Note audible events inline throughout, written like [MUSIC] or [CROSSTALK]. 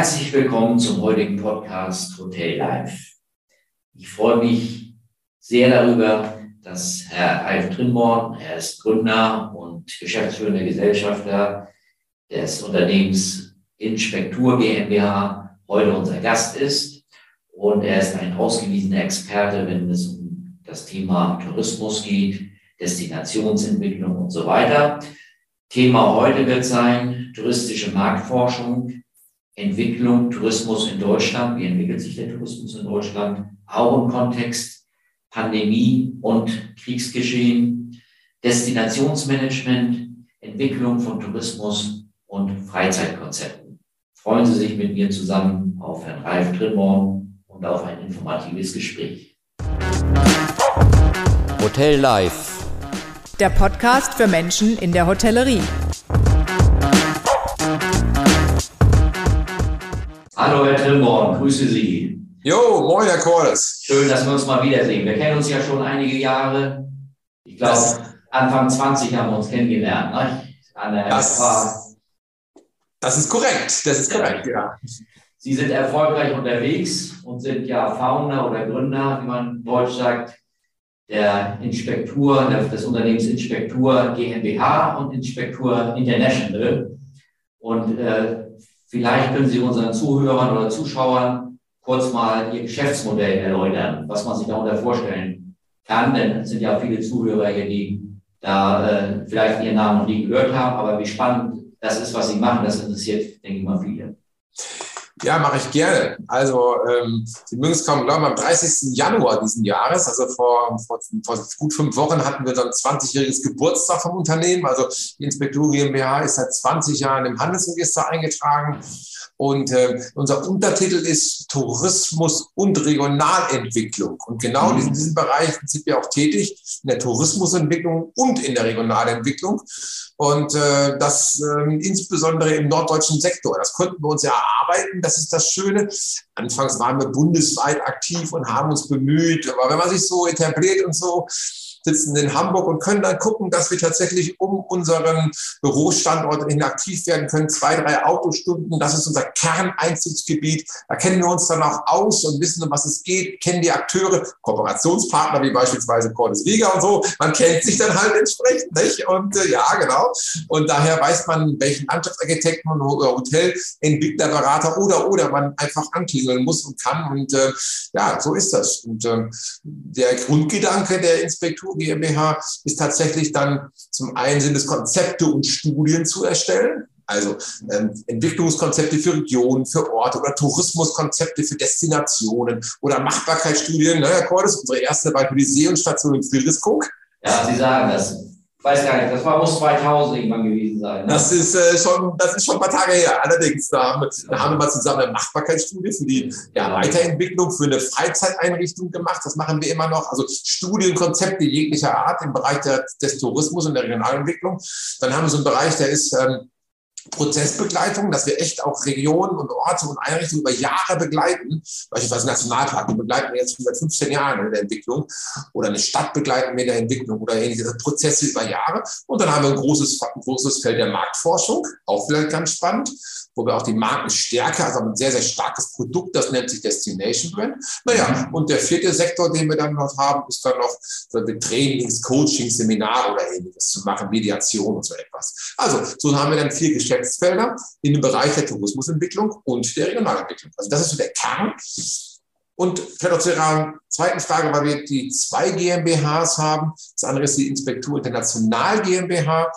Herzlich willkommen zum heutigen Podcast Hotel Live. Ich freue mich sehr darüber, dass Herr Alf Trimborn, er ist Gründer und geschäftsführender Gesellschafter des Unternehmens Inspektur GmbH, heute unser Gast ist. Und er ist ein ausgewiesener Experte, wenn es um das Thema Tourismus geht, Destinationsentwicklung und so weiter. Thema heute wird sein touristische Marktforschung, Entwicklung Tourismus in Deutschland. Wie entwickelt sich der Tourismus in Deutschland? Auch im Kontext Pandemie und Kriegsgeschehen, Destinationsmanagement, Entwicklung von Tourismus und Freizeitkonzepten. Freuen Sie sich mit mir zusammen auf Herrn Ralf Trimborn und auf ein informatives Gespräch. Hotel Live der Podcast für Menschen in der Hotellerie. Hallo Herr Trimborn, grüße Sie. Jo, moin Herr Cordes. Schön, dass wir uns mal wiedersehen. Wir kennen uns ja schon einige Jahre. Ich glaube, Anfang 20 haben wir uns kennengelernt. Ne? An der das, das ist korrekt, das ist korrekt, ja. Sie sind erfolgreich unterwegs und sind ja Founder oder Gründer, wie man Deutsch sagt, der Inspektur, des Unternehmens Inspektur GmbH und Inspektur International. Und äh, vielleicht können Sie unseren Zuhörern oder Zuschauern kurz mal Ihr Geschäftsmodell erläutern, was man sich darunter vorstellen kann. Denn es sind ja viele Zuhörer hier, die da äh, vielleicht Ihren Namen noch nie gehört haben. Aber wie spannend das ist, was Sie machen, das interessiert, denke ich mal, viele. Ja, mache ich gerne. Also ähm, Sie mögen es kaum glauben, am 30. Januar diesen Jahres, also vor, vor, vor gut fünf Wochen, hatten wir dann 20-jähriges Geburtstag vom Unternehmen. Also die Inspektur GmbH ist seit 20 Jahren im Handelsregister eingetragen. Und äh, unser Untertitel ist Tourismus und Regionalentwicklung. Und genau in diesen Bereichen sind wir auch tätig, in der Tourismusentwicklung und in der Regionalentwicklung. Und äh, das äh, insbesondere im norddeutschen Sektor. Das konnten wir uns ja erarbeiten, das ist das Schöne. Anfangs waren wir bundesweit aktiv und haben uns bemüht. Aber wenn man sich so etabliert und so, sitzen in Hamburg und können dann gucken, dass wir tatsächlich um unseren Bürostandort hin aktiv werden können. Zwei, drei Autostunden, das ist unser Kerneinzugsgebiet. Da kennen wir uns dann auch aus und wissen, um was es geht, kennen die Akteure, Kooperationspartner wie beispielsweise Cordes Viga und so. Man kennt sich dann halt entsprechend, nicht? Und äh, ja, genau. Und daher weiß man, welchen Landschaftsarchitekten oder Hotelentwicklerberater oder oder man einfach anklingeln muss und kann. Und äh, ja, so ist das. Und äh, der Grundgedanke der Inspektur Agentur GmbH ist tatsächlich dann zum einen sind es Konzepte und Studien zu erstellen. Also ähm, Entwicklungskonzepte für Regionen, für Orte oder Tourismuskonzepte für Destinationen oder Machbarkeitsstudien. Ne, Herr Cordes, unsere erste war die Seehundstation in Friedrichskoog. Ja, Sie sagen das weiß gar nicht, das war, muss 2000 irgendwann gewesen sein. Ne? Das, ist, äh, schon, das ist schon ein paar Tage her. Allerdings, da haben, wir, da haben wir mal zusammen eine Machbarkeitsstudie für die ja, Weiterentwicklung, für eine Freizeiteinrichtung gemacht. Das machen wir immer noch. Also Studienkonzepte jeglicher Art im Bereich der, des Tourismus und der Regionalentwicklung. Dann haben wir so einen Bereich, der ist... Ähm, Prozessbegleitung, dass wir echt auch Regionen und Orte und Einrichtungen über Jahre begleiten. Beispielsweise Nationalpark, die begleiten wir jetzt schon seit 15 Jahren in der Entwicklung. Oder eine Stadt begleiten wir in der Entwicklung oder ähnliche Prozesse über Jahre. Und dann haben wir ein großes, großes Feld der Marktforschung, auch vielleicht ganz spannend wo wir auch die Markenstärke, also ein sehr, sehr starkes Produkt, das nennt sich Destination Brand. Naja, und der vierte Sektor, den wir dann noch haben, ist dann noch so Trainings, Coaching, Seminare oder ähnliches zu machen, Mediation und so etwas. Also, so haben wir dann vier Geschäftsfelder in dem Bereich der Tourismusentwicklung und der Regionalentwicklung. Also, das ist so der Kern. Und vielleicht auch zu Ihrer zweiten Frage, weil wir die zwei GmbHs haben. Das andere ist die Inspektur International GmbH.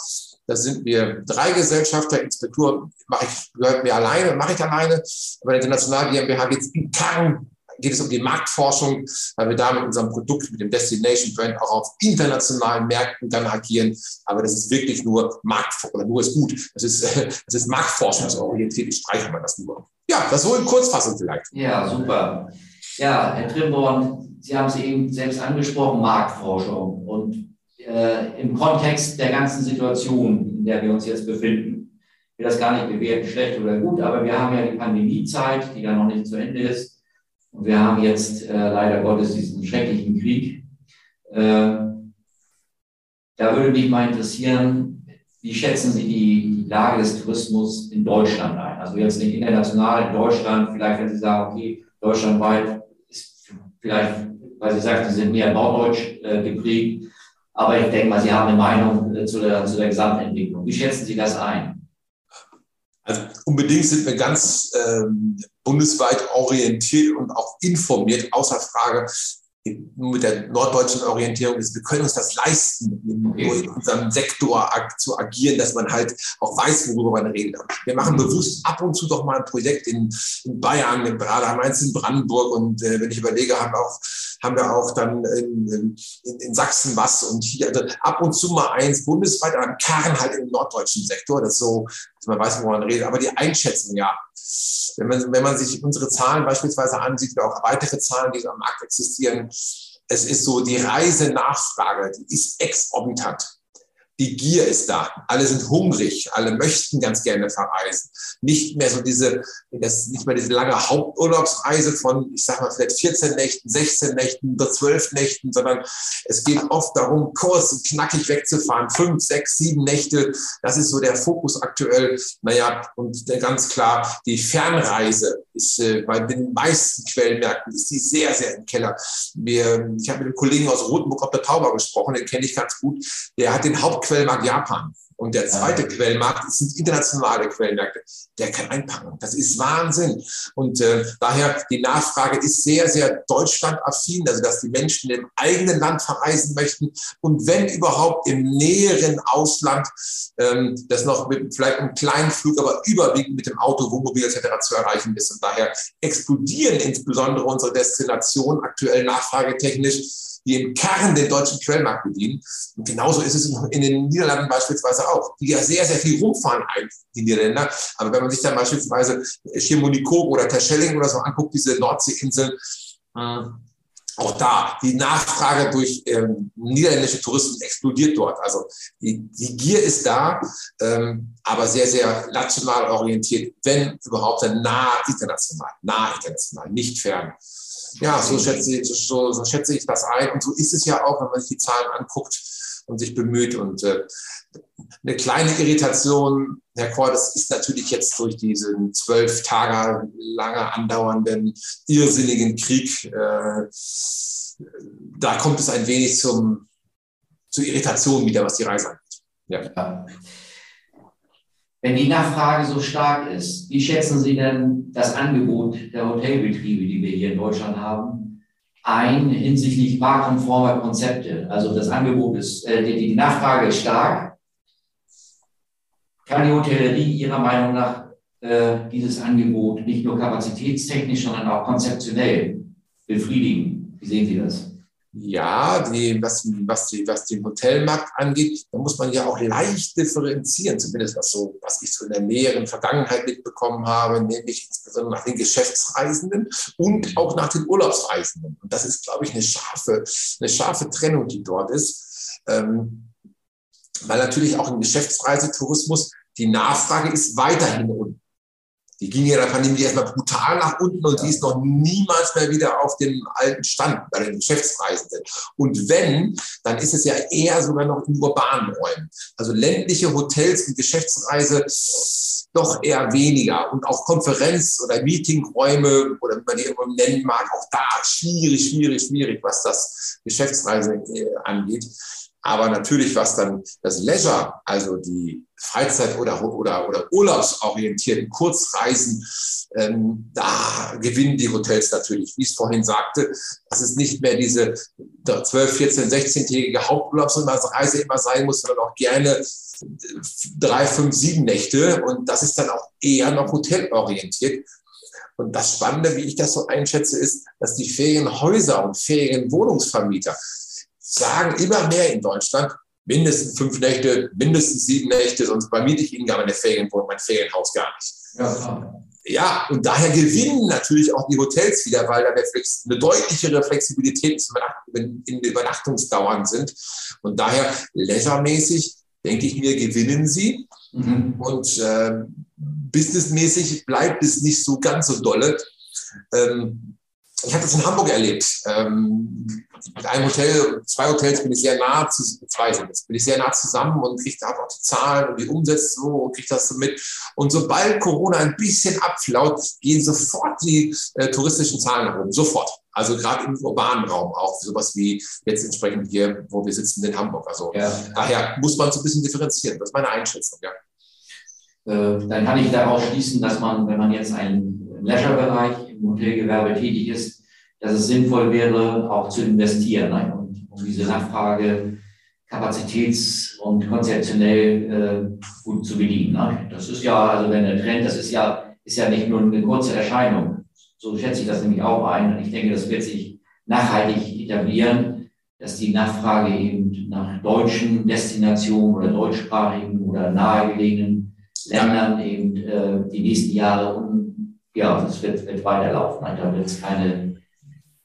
Da sind wir drei Gesellschafter. Inspektur mache ich, gehört mir alleine, mache ich alleine. Aber in der International GmbH geht es im Kern geht es um die Marktforschung, weil wir da mit unserem Produkt, mit dem Destination Brand auch auf internationalen Märkten dann agieren. Aber das ist wirklich nur Marktforschung, oder nur ist gut. Das ist, [LAUGHS] das ist marktforschungsorientiert. Ich streiche mal das nur. Ja, das so in Kurzfassung vielleicht. Ja, super. Ja, Herr Trimborn, Sie haben es eben selbst angesprochen, Marktforschung. Und äh, im Kontext der ganzen Situation, in der wir uns jetzt befinden. Ich will das gar nicht bewerten, schlecht oder gut, aber wir haben ja die Pandemiezeit, die ja noch nicht zu Ende ist. Und wir haben jetzt äh, leider Gottes diesen schrecklichen Krieg. Äh, da würde mich mal interessieren, wie schätzen Sie die, die Lage des Tourismus in Deutschland ein? Also jetzt nicht international, in Deutschland, vielleicht wenn Sie sagen, okay, deutschlandweit ist vielleicht, weil Sie sagen, Sie sind mehr norddeutsch äh, geprägt, aber ich denke mal, Sie haben eine Meinung äh, zu, der, zu der Gesamtentwicklung. Wie schätzen Sie das ein? Also unbedingt sind wir ganz ähm, bundesweit orientiert und auch informiert, außer Frage, mit der norddeutschen Orientierung ist, wir können uns das leisten, in unserem Sektor zu agieren, dass man halt auch weiß, worüber man redet. Wir machen bewusst ab und zu doch mal ein Projekt in, in Bayern, in Mainz, in Brandenburg und äh, wenn ich überlege, haben wir auch, haben wir auch dann in, in, in Sachsen was und hier, also ab und zu mal eins bundesweit, aber im Kern halt im norddeutschen Sektor, das so, dass man weiß, worüber man redet. Aber die Einschätzung, ja, wenn man, wenn man sich unsere Zahlen beispielsweise ansieht, oder auch weitere Zahlen, die am Markt existieren, es ist so, die Reisenachfrage, die ist exorbitant. Die Gier ist da. Alle sind hungrig. Alle möchten ganz gerne verreisen. Nicht mehr so diese, das, nicht mehr diese lange Haupturlaubsreise von, ich sag mal, vielleicht 14 Nächten, 16 Nächten oder 12 Nächten, sondern es geht oft darum, kurz und knackig wegzufahren. Fünf, sechs, sieben Nächte. Das ist so der Fokus aktuell. Naja, und ganz klar, die Fernreise ist äh, bei den meisten Quellenmärkten ist die sehr, sehr im Keller. Wir, ich habe mit einem Kollegen aus Rotenburg auf der Tauber gesprochen, den kenne ich ganz gut. Der hat den Haupt Quellmarkt Japan. Und der zweite ja. Quellmarkt sind internationale Quellmärkte. Der kann einpacken. Das ist Wahnsinn. Und äh, daher, die Nachfrage ist sehr, sehr deutschlandaffin, also dass die Menschen im eigenen Land verreisen möchten und wenn überhaupt im näheren Ausland, ähm, das noch mit vielleicht einem kleinen Flug, aber überwiegend mit dem Auto, Wohnmobil etc. zu erreichen ist. Und daher explodieren insbesondere unsere Destinationen aktuell nachfragetechnisch die im Kern den deutschen Quellmarkt bedienen. Und genauso ist es in den Niederlanden beispielsweise auch, die ja sehr, sehr viel rumfahren, die Niederländer. Aber wenn man sich dann beispielsweise Chamonix oder Terschelling oder so anguckt, diese Nordseeinseln, äh, auch da, die Nachfrage durch ähm, niederländische Touristen explodiert dort. Also die, die Gier ist da, ähm, aber sehr, sehr national orientiert, wenn überhaupt dann nah international, nah international, nicht fern. Ja, so schätze, ich, so, so schätze ich das ein. Und so ist es ja auch, wenn man sich die Zahlen anguckt und sich bemüht. Und äh, eine kleine Irritation, Herr Kor, das ist natürlich jetzt durch diesen zwölf Tage lange andauernden, irrsinnigen Krieg, äh, da kommt es ein wenig zum, zur Irritation wieder, was die Reise angeht. Ja. ja. Wenn die Nachfrage so stark ist, wie schätzen Sie denn das Angebot der Hotelbetriebe, die wir hier in Deutschland haben, ein hinsichtlich marktkonformer Konzepte? Also das Angebot ist, äh, die, die Nachfrage ist stark. Kann die Hotellerie Ihrer Meinung nach äh, dieses Angebot nicht nur kapazitätstechnisch, sondern auch konzeptionell befriedigen? Wie sehen Sie das? Ja, die, was, was, die, was den Hotelmarkt angeht, da muss man ja auch leicht differenzieren, zumindest was, so, was ich so in der näheren Vergangenheit mitbekommen habe, nämlich insbesondere nach den Geschäftsreisenden und auch nach den Urlaubsreisenden. Und das ist, glaube ich, eine scharfe, eine scharfe Trennung, die dort ist. Ähm, weil natürlich auch im Geschäftsreisetourismus die Nachfrage ist weiterhin unten. Die ging ja in der Pandemie erstmal brutal nach unten und ja. die ist noch niemals mehr wieder auf dem alten Stand bei den Geschäftsreisenden. Und wenn, dann ist es ja eher sogar noch in urbanen Räumen. Also ländliche Hotels und Geschäftsreise doch eher weniger. Und auch Konferenz- oder Meetingräume oder wie man die immer nennen mag, auch da schwierig, schwierig, schwierig, was das Geschäftsreise äh, angeht. Aber natürlich, was dann das Leisure, also die Freizeit- oder, oder, oder urlaubsorientierten Kurzreisen, ähm, da gewinnen die Hotels natürlich. Wie ich es vorhin sagte, dass es nicht mehr diese 12, 14, 16-tägige Haupturlaubsreise immer sein muss, sondern auch gerne drei, fünf, sieben Nächte. Und das ist dann auch eher noch hotelorientiert. Und das Spannende, wie ich das so einschätze, ist, dass die Ferienhäuser und Ferienwohnungsvermieter sagen immer mehr in Deutschland, mindestens fünf Nächte, mindestens sieben Nächte, sonst vermiete ich Ihnen gar meine Ferienwohnung, mein Ferienhaus gar nicht. Ja, ja, und daher gewinnen natürlich auch die Hotels wieder, weil da eine deutlichere Flexibilität in den Übernachtungsdauern sind. Und daher leisuremäßig, denke ich mir, gewinnen sie. Mhm. Und äh, businessmäßig bleibt es nicht so ganz so dolle. Ähm, ich habe das in Hamburg erlebt. Ähm, mit einem Hotel, zwei Hotels bin ich sehr nah zu, zwei sind jetzt, bin ich sehr nah zusammen und kriege da auch die Zahlen und die Umsätze so und kriege das so mit. Und sobald Corona ein bisschen abflaut, gehen sofort die äh, touristischen Zahlen nach oben. Sofort. Also gerade im urbanen Raum auch, sowas wie jetzt entsprechend hier, wo wir sitzen in Hamburg. Also ja. daher muss man so ein bisschen differenzieren. Das ist meine Einschätzung, ja. Äh, dann kann ich daraus schließen, dass man, wenn man jetzt einen Leisure-Bereich im Hotelgewerbe tätig ist, dass es sinnvoll wäre, auch zu investieren, ne? und, um diese Nachfrage kapazitäts- und konzeptionell äh, gut zu bedienen. Ne? Das ist ja, also wenn der Trend, das ist ja, ist ja nicht nur eine kurze Erscheinung. So schätze ich das nämlich auch ein. Und ich denke, das wird sich nachhaltig etablieren, dass die Nachfrage eben nach deutschen Destinationen oder deutschsprachigen oder nahegelegenen Ländern eben äh, die nächsten Jahre ja, das wird, wird weiterlaufen. Da wird es keine,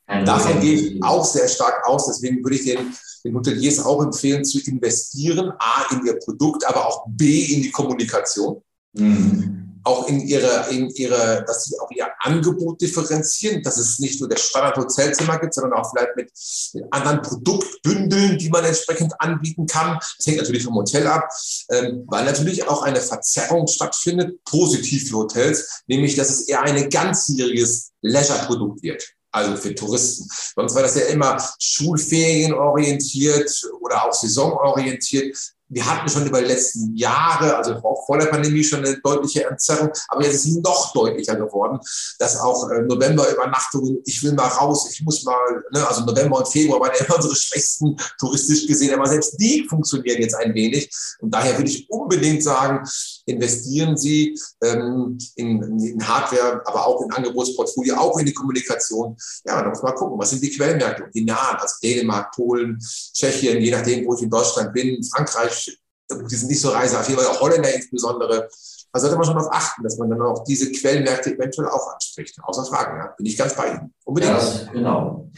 keine. Davon gehe ich auch sehr stark aus. Deswegen würde ich den, den Hoteliers auch empfehlen, zu investieren. A, in ihr Produkt, aber auch B, in die Kommunikation. Mhm auch in ihre, in ihre, dass sie auch ihr Angebot differenzieren, dass es nicht nur das Standard-Hotelzimmer gibt, sondern auch vielleicht mit, mit, anderen Produktbündeln, die man entsprechend anbieten kann. Das hängt natürlich vom Hotel ab, ähm, weil natürlich auch eine Verzerrung stattfindet, positiv für Hotels, nämlich dass es eher ein ganzjähriges Leisure-Produkt wird also für Touristen. Sonst war das ja immer schulferienorientiert oder auch saisonorientiert wir hatten schon über die letzten Jahre, also auch vor der Pandemie schon eine deutliche Entzerrung, aber jetzt ist es noch deutlicher geworden, dass auch äh, November-Übernachtungen, ich will mal raus, ich muss mal, ne, also November und Februar waren immer unsere schwächsten touristisch gesehen, aber selbst die funktionieren jetzt ein wenig. Und daher würde ich unbedingt sagen, investieren Sie ähm, in, in Hardware, aber auch in Angebotsportfolio, auch in die Kommunikation. Ja, da muss man gucken, was sind die Quellmärkte, die nahen, also Dänemark, Polen, Tschechien, je nachdem, wo ich in Deutschland bin, Frankreich, die sind nicht so reiseaffin, auch Holländer insbesondere. Da sollte man schon darauf achten, dass man dann auch diese Quellenmärkte eventuell auch anspricht. Außer Fragen, ja. Bin ich ganz bei Ihnen. Unbedingt. Ja, genau.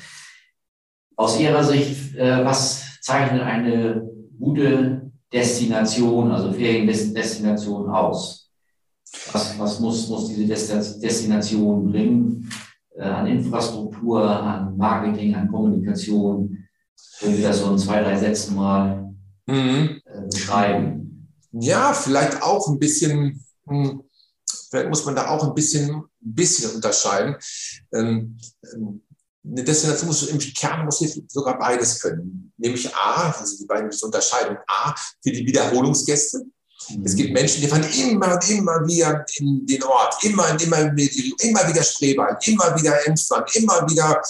Aus Ihrer Sicht, äh, was zeichnet eine gute Destination, also Feriendestination aus? Was, was muss, muss diese Destination bringen äh, an Infrastruktur, an Marketing, an Kommunikation? Können Sie das so in zwei, drei Sätzen mal mhm. Äh, beschreiben. Ja, vielleicht auch ein bisschen, hm, vielleicht muss man da auch ein bisschen, ein bisschen unterscheiden. Ähm, ähm, eine Destination muss im Kern muss sogar beides können. Nämlich A, also die beiden müssen unterscheiden. A, für die Wiederholungsgäste. Mhm. Es gibt Menschen, die fahren immer und immer wieder in den Ort, immer und immer, immer wieder Spreewald, immer wieder Emsland, immer wieder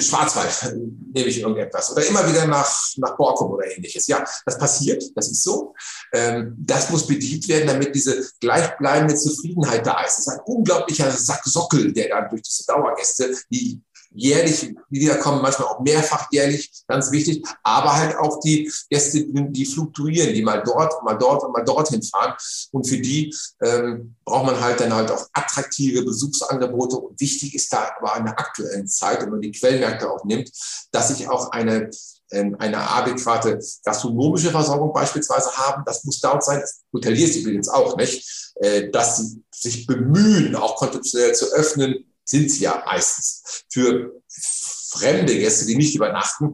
Schwarzwald nehme ich irgendetwas oder immer wieder nach, nach Borkum oder ähnliches. Ja, das passiert, das ist so. Ähm, das muss bedient werden, damit diese gleichbleibende Zufriedenheit da ist. Das ist ein unglaublicher Sacksockel, der dann durch diese Dauergäste, die jährlich wiederkommen, manchmal auch mehrfach jährlich, ganz wichtig, aber halt auch die Gäste, die fluktuieren, die mal dort, mal dort und mal dorthin fahren. Und für die ähm, braucht man halt dann halt auch attraktive Besuchsangebote. Und wichtig ist da aber in der aktuellen Zeit, wenn man die Quellmärkte auch nimmt, dass sich auch eine ähm, eine adäquate gastronomische Versorgung beispielsweise haben. Das muss dort sein. Hoteliers übrigens auch nicht, äh, dass sie sich bemühen, auch konzeptionell zu öffnen, sind sie ja meistens für fremde Gäste, die nicht übernachten.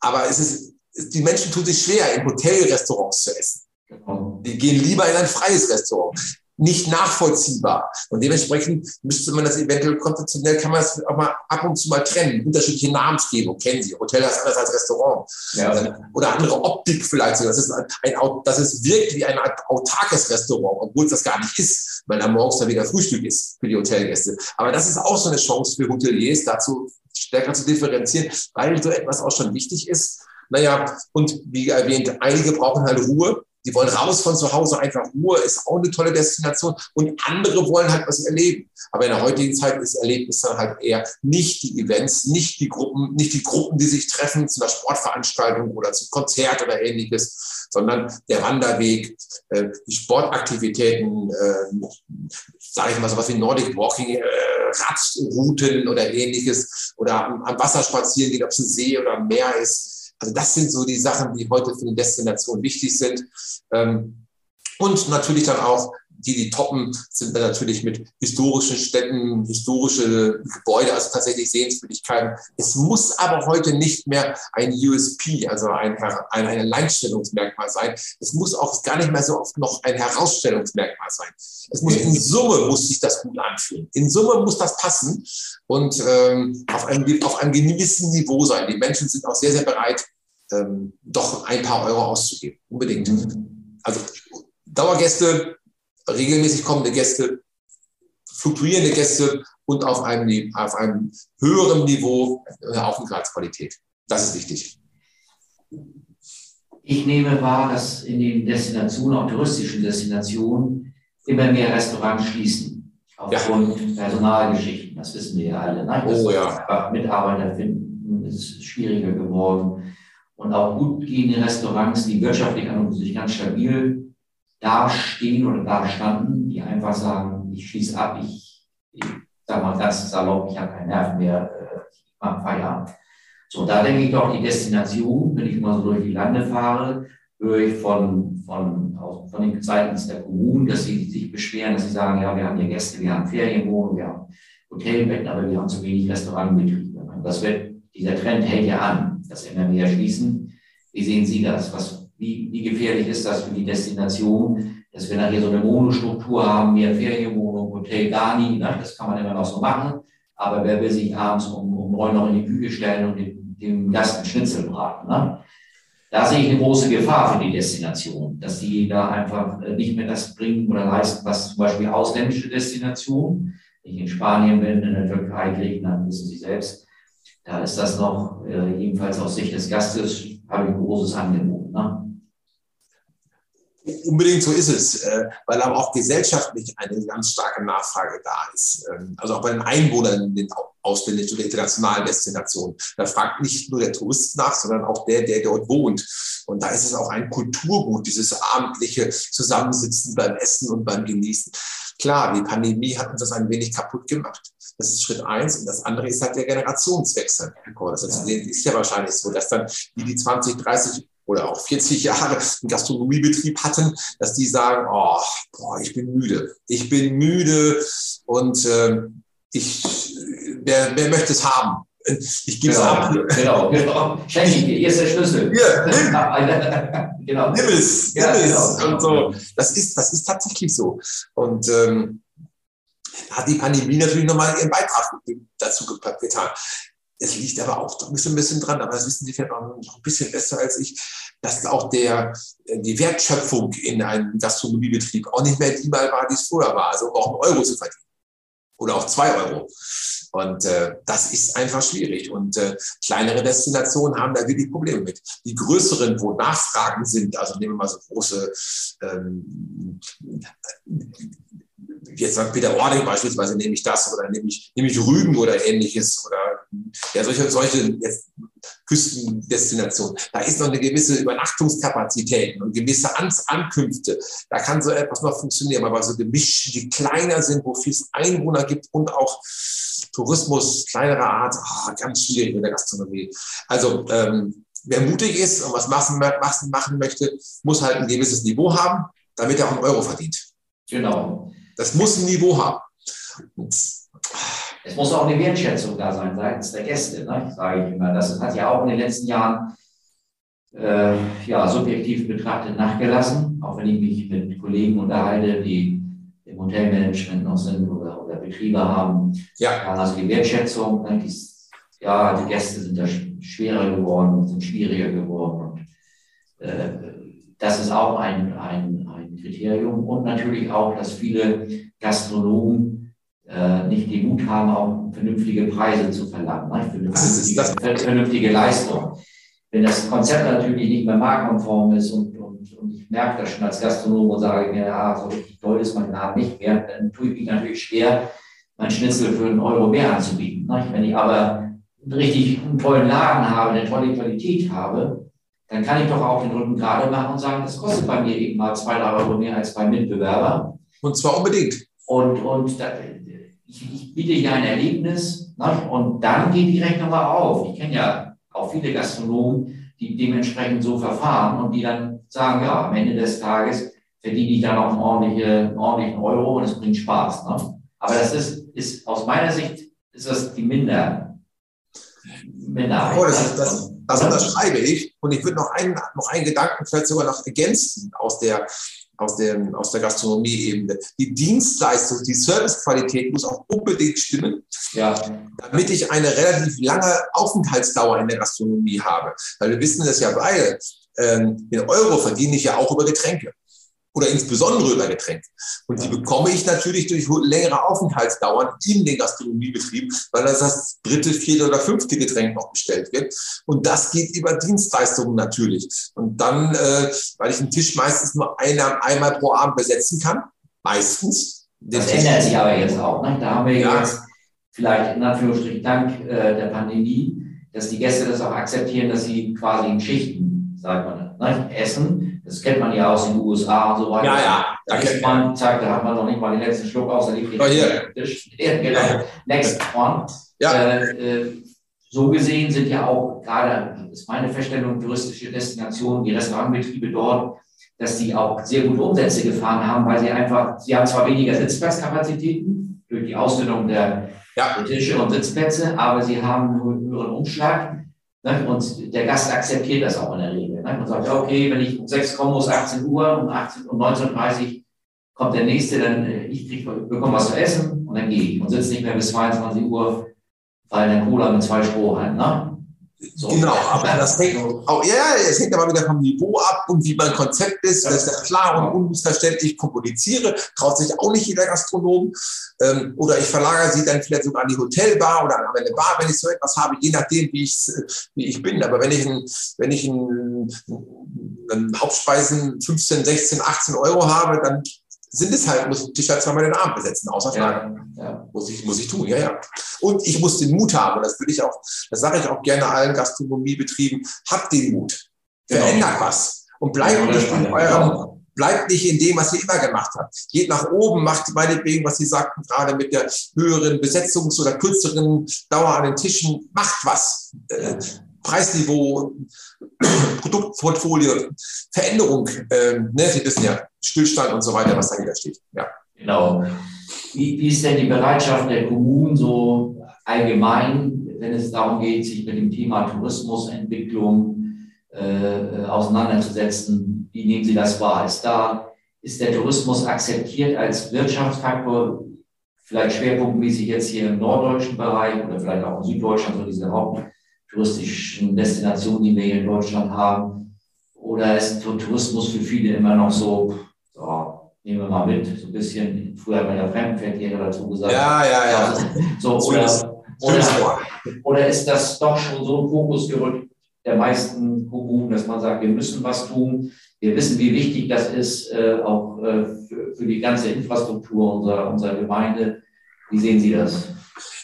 Aber es ist, die Menschen tun sich schwer, in Hotelrestaurants zu essen. Genau. Die gehen lieber in ein freies Restaurant nicht nachvollziehbar. Und dementsprechend müsste man das eventuell konzeptionell, kann man das auch mal ab und zu mal trennen. Unterschiedliche Namensgebung kennen Sie. Hotel ist anders als Restaurant. Ja. Oder andere Optik vielleicht. Das ist, ein, das ist wirklich wie ein autarkes Restaurant, obwohl es das gar nicht ist, weil da morgens dann wieder Frühstück ist für die Hotelgäste. Aber das ist auch so eine Chance für Hoteliers, dazu stärker zu differenzieren, weil so etwas auch schon wichtig ist. Naja, und wie erwähnt, einige brauchen halt Ruhe die wollen raus von zu Hause, einfach Ruhe, ist auch eine tolle Destination. Und andere wollen halt was erleben. Aber in der heutigen Zeit ist Erlebnis dann halt eher nicht die Events, nicht die Gruppen, nicht die Gruppen, die sich treffen zu einer Sportveranstaltung oder zum Konzert oder ähnliches, sondern der Wanderweg, äh, die Sportaktivitäten, äh, sage ich mal sowas wie Nordic Walking, äh, Radrouten oder ähnliches oder am, am Wasser spazieren gehen, ob es ein See oder ein Meer ist also das sind so die Sachen, die heute für die Destination wichtig sind. Ähm, und natürlich dann auch die, die toppen, sind dann natürlich mit historischen Städten, historische Gebäude, also tatsächlich Sehenswürdigkeiten. Es muss aber heute nicht mehr ein USP, also ein, ein, ein Alleinstellungsmerkmal sein. Es muss auch gar nicht mehr so oft noch ein Herausstellungsmerkmal sein. Es muss in Summe muss sich das gut anfühlen. In Summe muss das passen und ähm, auf, einem, auf einem gewissen Niveau sein. Die Menschen sind auch sehr, sehr bereit, ähm, doch ein paar Euro auszugeben. Unbedingt. Also Dauergäste, regelmäßig kommende Gäste, fluktuierende Gäste und auf einem, auf einem höheren Niveau äh, Aufenthaltsqualität. Das ist wichtig. Ich nehme wahr, dass in den Destinationen, auch touristischen Destinationen, immer mehr Restaurants schließen. Aufgrund ja. Personalgeschichten. Das wissen wir ja alle. Ne? Oh ja. Mitarbeiter finden, ist schwieriger geworden. Und auch gut gehende Restaurants, die wirtschaftlich an und sich ganz stabil dastehen oder dastanden, die einfach sagen, ich schließe ab, ich, ich sag mal ganz salopp, ich habe keinen Nerv mehr, äh, ich mache Feierabend. So, da denke ich doch, die Destination, wenn ich mal so durch die Lande fahre, höre ich von, von, von den seitens der Kommunen, dass sie sich beschweren, dass sie sagen, ja, wir haben hier Gäste, wir haben Ferienwohnungen, wir haben Hotelbetten, aber wir haben zu wenig Restaurantbetriebe. Das wird, dieser Trend hält ja an, dass immer mehr schließen. Wie sehen Sie das? Was, wie, wie gefährlich ist das für die Destination, dass wir nachher so eine Monostruktur haben, mehr Ferienwohnung, Hotel gar nie, ne? das kann man immer noch so machen. Aber wer will sich abends um, um neun noch in die Küche stellen und dem, dem Gast einen Schnitzel braten? Ne? Da sehe ich eine große Gefahr für die Destination, dass die da einfach äh, nicht mehr das bringen oder leisten, was zum Beispiel ausländische Destinationen, wenn ich in Spanien bin, in der Türkei, Griechenland, wissen Sie selbst, da ist das noch, äh, jedenfalls aus Sicht des Gastes, habe ich ein großes Angebot. Unbedingt so ist es, äh, weil aber auch gesellschaftlich eine ganz starke Nachfrage da ist. Ähm, also auch bei den Einwohnern in den ausländischen oder internationalen Destinationen. Da fragt nicht nur der Tourist nach, sondern auch der, der dort wohnt. Und da ist es auch ein Kulturgut, dieses abendliche Zusammensitzen beim Essen und beim Genießen. Klar, die Pandemie hat uns das ein wenig kaputt gemacht. Das ist Schritt eins. Und das andere ist halt der Generationswechsel. Das ist ja wahrscheinlich so, dass dann die, die 20, 30 oder auch 40 Jahre einen Gastronomiebetrieb hatten, dass die sagen, oh, boah, ich bin müde. Ich bin müde und äh, ich, wer, wer möchte es haben? Ich gebe es genau, ab. Genau, genau. Schenke ich dir, hier ist der Schlüssel. Hier, nimm. [LAUGHS] genau. nimm es, nimm ja, es. Genau. Und so. Das ist, das ist tatsächlich so. Und ähm, hat die Pandemie natürlich nochmal ihren Beitrag dazu getan. Es liegt aber auch ein bisschen, ein bisschen dran, aber das wissen Sie vielleicht noch ein bisschen besser als ich, dass auch der, die Wertschöpfung in einem Gastronomiebetrieb auch nicht mehr die mal war, die es vorher war. Also auch einen Euro zu verdienen. Oder auch zwei Euro. Und äh, das ist einfach schwierig. Und äh, kleinere Destinationen haben da wirklich Probleme mit. Die größeren, wo Nachfragen sind, also nehmen wir mal so große ähm, jetzt sagt Peter Ording beispielsweise, nehme ich das oder nehme ich, nehme ich Rügen oder ähnliches oder ja, solche, solche jetzt Küstendestinationen. Da ist noch eine gewisse Übernachtungskapazität und gewisse An Ankünfte. Da kann so etwas noch funktionieren, aber so gemischt, die kleiner sind, wo viel Einwohner gibt und auch Tourismus kleinerer Art, oh, ganz schwierig mit der Gastronomie. Also ähm, wer mutig ist und was machen, machen möchte, muss halt ein gewisses Niveau haben, damit er auch einen Euro verdient. Genau. Das muss ein Niveau haben. Es muss auch eine Wertschätzung da sein seitens der Gäste, ne? sage ich immer. Das hat ja auch in den letzten Jahren äh, ja, subjektiv betrachtet nachgelassen, auch wenn ich mich mit Kollegen unterhalte, die im Hotelmanagement noch sind oder, oder Betriebe haben. Ja. Also die Wertschätzung, ne? die, ja, die Gäste sind da schwerer geworden, sind schwieriger geworden. Und, äh, das ist auch ein, ein, ein Kriterium. Und natürlich auch, dass viele Gastronomen äh, nicht den Mut haben, auch vernünftige Preise zu verlangen, ne? vernünftige, vernünftige Leistung. Wenn das Konzept natürlich nicht mehr marktkonform ist und, und, und ich merke das schon als Gastronom und sage mir, ja, so richtig toll ist mein Laden nicht mehr, dann tue ich mich natürlich schwer, mein Schnitzel für einen Euro mehr anzubieten. Ne? Wenn ich aber einen richtig einen tollen Laden habe, eine tolle Qualität habe, dann kann ich doch auch den Rücken gerade machen und sagen, das kostet bei mir eben mal zwei, drei Euro mehr als beim Mitbewerber. Und zwar unbedingt. Und, und da, ich, ich, biete hier ein Erlebnis ne? und dann geht die Rechnung mal auf. Ich kenne ja auch viele Gastronomen, die dementsprechend so verfahren und die dann sagen, ja, am Ende des Tages verdiene ich dann auch einen ordentlichen, ordentlichen Euro und es bringt Spaß. Ne? Aber das ist, ist aus meiner Sicht ist das die Minder, Minderheit. Oh, das, das, das unterschreibe ich. Und ich würde noch einen, noch einen Gedanken vielleicht sogar noch ergänzen aus der, aus, dem, aus der Gastronomie-Ebene. Die Dienstleistung, die Servicequalität muss auch unbedingt stimmen, ja. damit ich eine relativ lange Aufenthaltsdauer in der Gastronomie habe. Weil wir wissen das ja beide. Ähm, den Euro verdiene ich ja auch über Getränke oder insbesondere über Getränke. Und die bekomme ich natürlich durch längere Aufenthaltsdauern in den Gastronomiebetrieb, weil das das dritte, vierte oder fünfte Getränk noch bestellt wird. Und das geht über Dienstleistungen natürlich. Und dann, äh, weil ich einen Tisch meistens nur einer, einmal pro Abend besetzen kann, meistens. Das ändert sich aber jetzt auch. Ne? Da haben wir ja. jetzt vielleicht in Anführungsstrichen dank äh, der Pandemie, dass die Gäste das auch akzeptieren, dass sie quasi in Schichten, sagt man, ne, essen das kennt man ja aus den USA und so weiter. Ja, ja. Da ist man, zack, da hat man noch nicht mal den letzten Schluck aus, liegt oh, hier. [LAUGHS] genau. Next one. Ja. Äh, äh, so gesehen sind ja auch gerade, das ist meine Feststellung, touristische Destinationen, die Restaurantbetriebe dort, dass die auch sehr gute Umsätze gefahren haben, weil sie einfach, sie haben zwar weniger Sitzplatzkapazitäten durch die Ausdünnung der, ja. der Tische und Sitzplätze, aber sie haben einen höheren Umschlag Ne? Und der Gast akzeptiert das auch in der Regel. Ne? Man sagt, ja, okay, wenn ich um 6 kommen muss, 18 Uhr, um, 18, um 19.30 Uhr kommt der Nächste, dann äh, ich krieg, bekomme was zu essen und dann gehe ich und sitze nicht mehr bis 22 Uhr, weil eine Cola mit zwei Strohhalmen. Ne? So. Genau, aber das hängt auch, ja, es hängt aber wieder vom Niveau ab und wie mein Konzept ist. Ja. Das ist ja klar und unmissverständlich kommuniziere, traut sich auch nicht jeder Gastronom. Ähm, oder ich verlagere sie dann vielleicht sogar an die Hotelbar oder an eine Bar, wenn ich so etwas habe, je nachdem, wie ich, wie ich bin. Aber wenn ich, ein, wenn ich ein, ein Hauptspeisen 15, 16, 18 Euro habe, dann sind es halt, muss ich halt zweimal den Abend besetzen, außer Frage. Ja, ja. Muss, ich, muss ich tun, ja, ja. Und ich muss den Mut haben, und das würde ich auch, das sage ich auch gerne allen Gastronomiebetrieben, habt den Mut. Genau. Verändert was. Und bleibt ja, nicht in eurem, bleibt nicht in dem, was ihr immer gemacht habt. Geht nach oben, macht meinetwegen, was Sie sagten, gerade mit der höheren Besetzungs- oder kürzeren Dauer an den Tischen, macht was. Äh, Preisniveau, [CLEARS THROAT] Produktportfolio, Veränderung, ähm, ne, Sie wissen ja, Stillstand und so weiter, was dahinter steht. Ja. Genau. Wie, ist denn die Bereitschaft der Kommunen so allgemein, wenn es darum geht, sich mit dem Thema Tourismusentwicklung äh, auseinanderzusetzen? Wie nehmen Sie das wahr? Ist da, ist der Tourismus akzeptiert als Wirtschaftsfaktor, vielleicht schwerpunktmäßig jetzt hier im norddeutschen Bereich oder vielleicht auch in Süddeutschland, so diese haupttouristischen Destinationen, die wir hier in Deutschland haben? Oder ist Tourismus für viele immer noch so, so nehmen wir mal mit, so ein bisschen, früher hat man ja Fremdenverkehr dazu gesagt. Ja, ja, ja. So, oder, oder, oder ist das doch schon so ein Fokus gerückt der meisten Kommunen, dass man sagt, wir müssen was tun. Wir wissen, wie wichtig das ist, äh, auch äh, für, für die ganze Infrastruktur unserer, unserer Gemeinde. Wie sehen Sie das?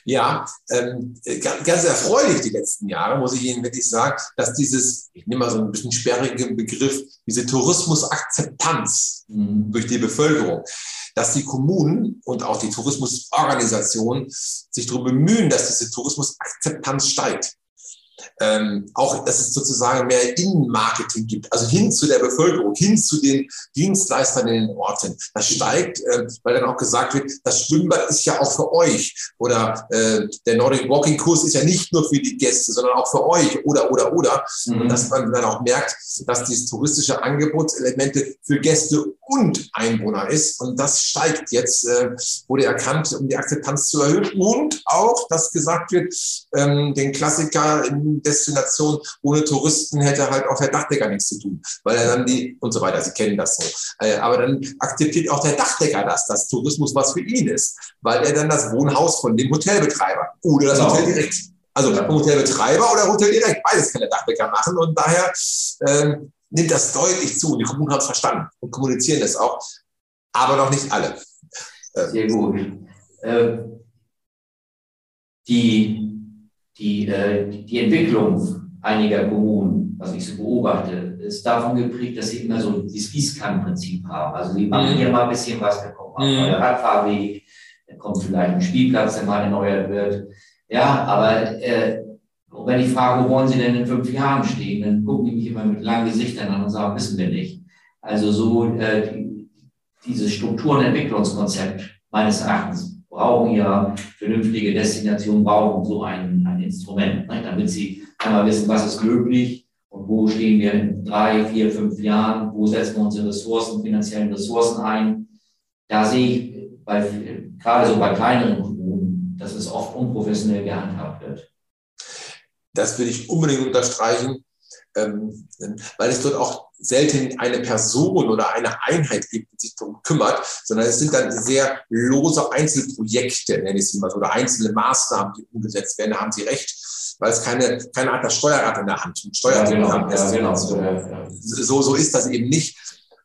Ja, ähm, ganz erfreulich die letzten Jahre, muss ich Ihnen wirklich sagen, dass dieses, ich nehme mal so ein bisschen sperrigen Begriff, diese Tourismusakzeptanz mhm. durch die Bevölkerung, dass die Kommunen und auch die Tourismusorganisationen sich darum bemühen, dass diese Tourismusakzeptanz steigt ähm, auch, dass es sozusagen mehr Innenmarketing gibt, also hin zu der Bevölkerung, hin zu den Dienstleistern in den Orten. Das steigt, äh, weil dann auch gesagt wird, das Schwimmbad ist ja auch für euch oder äh, der Nordic Walking Kurs ist ja nicht nur für die Gäste, sondern auch für euch oder, oder, oder. Mhm. Und dass man dann auch merkt, dass dieses touristische Angebotselemente für Gäste und Einwohner ist. Und das steigt jetzt, äh, wurde erkannt, um die Akzeptanz zu erhöhen. Und auch, dass gesagt wird, ähm, den Klassiker in Destination ohne Touristen hätte halt auch der Dachdecker nichts zu tun, weil er dann die und so weiter, Sie kennen das so. Äh, aber dann akzeptiert auch der Dachdecker das, dass Tourismus was für ihn ist, weil er dann das Wohnhaus von dem Hotelbetreiber oder das genau. Hotel direkt also. Hotelbetreiber oder Hotel direkt, beides kann der Dachdecker machen und daher ähm, nimmt das deutlich zu. Die Kommunen haben es verstanden und kommunizieren das auch, aber noch nicht alle. Sehr gut. Äh, die die, äh, die Entwicklung einiger Kommunen, was ich so beobachte, ist davon geprägt, dass sie immer so dieses Gießkannenprinzip haben. Also sie machen mhm. hier mal ein bisschen was, dann kommt mal ein neuer Radfahrweg, dann kommt vielleicht ein Spielplatz, der mal erneuert wird. Ja, aber äh, wenn ich frage, wo wollen Sie denn in fünf Jahren stehen, dann gucken die mich immer mit langen Gesichtern an und sagen, wissen wir nicht. Also so äh, die, dieses Struktur- und Entwicklungskonzept meines Erachtens brauchen ja vernünftige Destinationen, brauchen so ein, ein Instrument, ne, damit sie einmal wissen, was ist möglich und wo stehen wir in drei, vier, fünf Jahren, wo setzen wir unsere Ressourcen, finanziellen Ressourcen ein. Da sehe ich bei, gerade so bei kleineren Kommunen, dass es oft unprofessionell gehandhabt wird. Das will ich unbedingt unterstreichen, ähm, weil es dort auch selten eine Person oder eine Einheit gibt, die sich darum kümmert, sondern es sind dann sehr lose Einzelprojekte, nenne ich sie mal so, oder einzelne Maßnahmen, die umgesetzt werden. Da haben Sie recht, weil es keine, keine Art das Steuerrad in der Hand, Steuerrad ja, genau, ja, genau, so, so ist das eben nicht.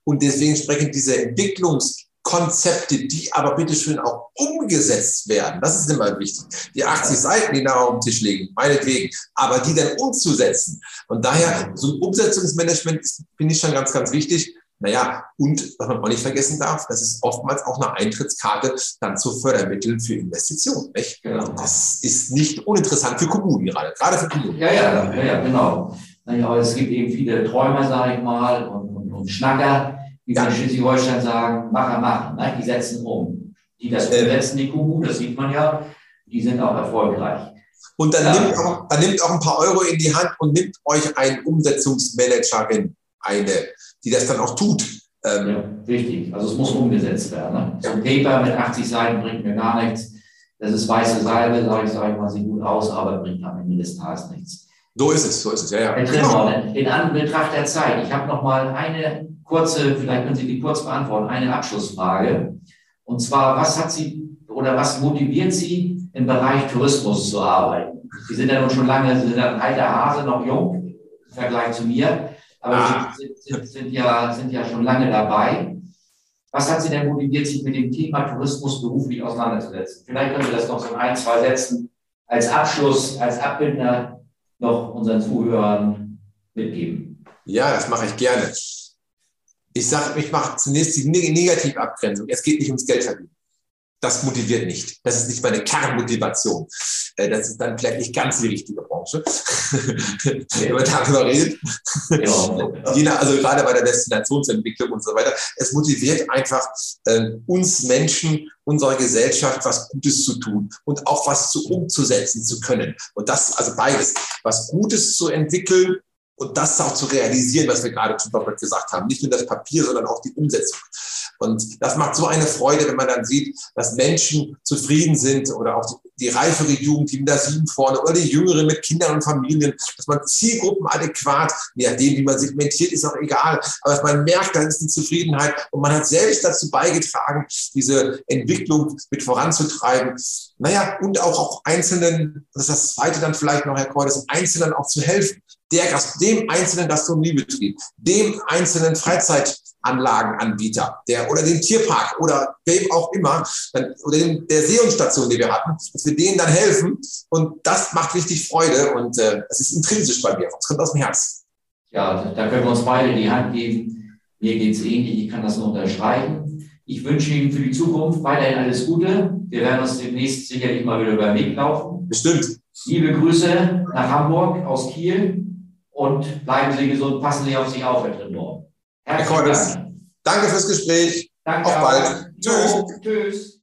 Und deswegen sprechen diese Entwicklungs- Konzepte, die aber bitteschön auch umgesetzt werden. Das ist immer wichtig. Die 80 Seiten, die da auf dem Tisch liegen, meinetwegen, aber die dann umzusetzen. Und daher, so ein Umsetzungsmanagement finde ich schon ganz, ganz wichtig. Naja, und was man auch nicht vergessen darf, das ist oftmals auch eine Eintrittskarte dann zu Fördermitteln für Investitionen. Nicht? Genau. Das ist nicht uninteressant für Kommunen gerade, gerade für Kommunen. Ja, ja, ja, ja genau. aber es gibt eben viele Träumer, sage ich mal, und, und, und Schnacker, wie wir in Schleswig-Holstein sagen, Macher machen, ne? die setzen um. Die das umsetzen, die Kuhu, das sieht man ja, die sind auch erfolgreich. Und dann, ja. nimmt auch, dann nimmt auch ein paar Euro in die Hand und nimmt euch eine Umsetzungsmanagerin, eine, die das dann auch tut. Ähm, ja, richtig. Also es muss umgesetzt werden. Ne? So ein Paper mit 80 Seiten bringt mir gar nichts. Das ist weiße Salbe, sage ich, sage ich mal, sieht gut aus, aber bringt am Ende des Tages nichts. So ist es, so ist es, ja, ja. Trimmer, in Anbetracht der Zeit, ich habe noch mal eine kurze, vielleicht können Sie die kurz beantworten, eine Abschlussfrage. Und zwar, was hat Sie oder was motiviert Sie im Bereich Tourismus zu arbeiten? Sie sind ja nun schon lange, Sie sind ein alter Hase, noch jung im Vergleich zu mir, aber ah. Sie sind, sind, ja, sind ja schon lange dabei. Was hat Sie denn motiviert, sich mit dem Thema Tourismus beruflich auseinanderzusetzen? Vielleicht können Sie das noch so in ein, zwei Sätzen als Abschluss, als Abbinder noch unseren Zuhörern mitgeben. Ja, das mache ich gerne. Ich sage, ich mache zunächst die Negativabgrenzung. Es geht nicht ums Geld verdienen. Das motiviert nicht. Das ist nicht meine Kernmotivation. Äh, das ist dann vielleicht nicht ganz die richtige Branche, [LAUGHS] wenn man darüber redet. Ja. [LAUGHS] also gerade bei der Destinationsentwicklung und so weiter. Es motiviert einfach äh, uns Menschen, unserer Gesellschaft was Gutes zu tun und auch was zu umzusetzen zu können. Und das, also beides, was Gutes zu entwickeln und das auch zu realisieren, was wir gerade schon doppelt gesagt haben. Nicht nur das Papier, sondern auch die Umsetzung. Und das macht so eine Freude, wenn man dann sieht, dass Menschen zufrieden sind oder auch die, reifere Jugend, die mit der Sieben vorne oder die Jüngeren mit Kindern und Familien, dass man Zielgruppen adäquat, je nachdem, wie man segmentiert, ist auch egal, aber dass man merkt, da ist eine Zufriedenheit und man hat selbst dazu beigetragen, diese Entwicklung mit voranzutreiben. Naja, und auch, auch Einzelnen, das ist das Zweite dann vielleicht noch, Herr Cordes, Einzelnen auch zu helfen der, dem einzelnen Gastronomiebetrieb, dem einzelnen Freizeitanlagenanbieter, der oder dem Tierpark oder wem auch immer, dann, oder dem, der Seehundstation, die wir hatten, dass wir denen dann helfen. Und das macht richtig Freude und äh, das ist intrinsisch bei mir. Das kommt aus dem Herz. Ja, da können wir uns beide die Hand geben. Mir geht es ähnlich, ich kann das nur unterstreichen. Ich wünsche Ihnen für die Zukunft weiterhin alles Gute. Wir werden uns demnächst sicherlich mal wieder über den Weg laufen. Bestimmt. Liebe Grüße nach Hamburg aus Kiel und bleiben Sie gesund, passen Sie auf sich auf, Herr Trindor. Herzlichen Dank. Danke fürs Gespräch. Danke. Auf bald. Tschüss. Tschüss.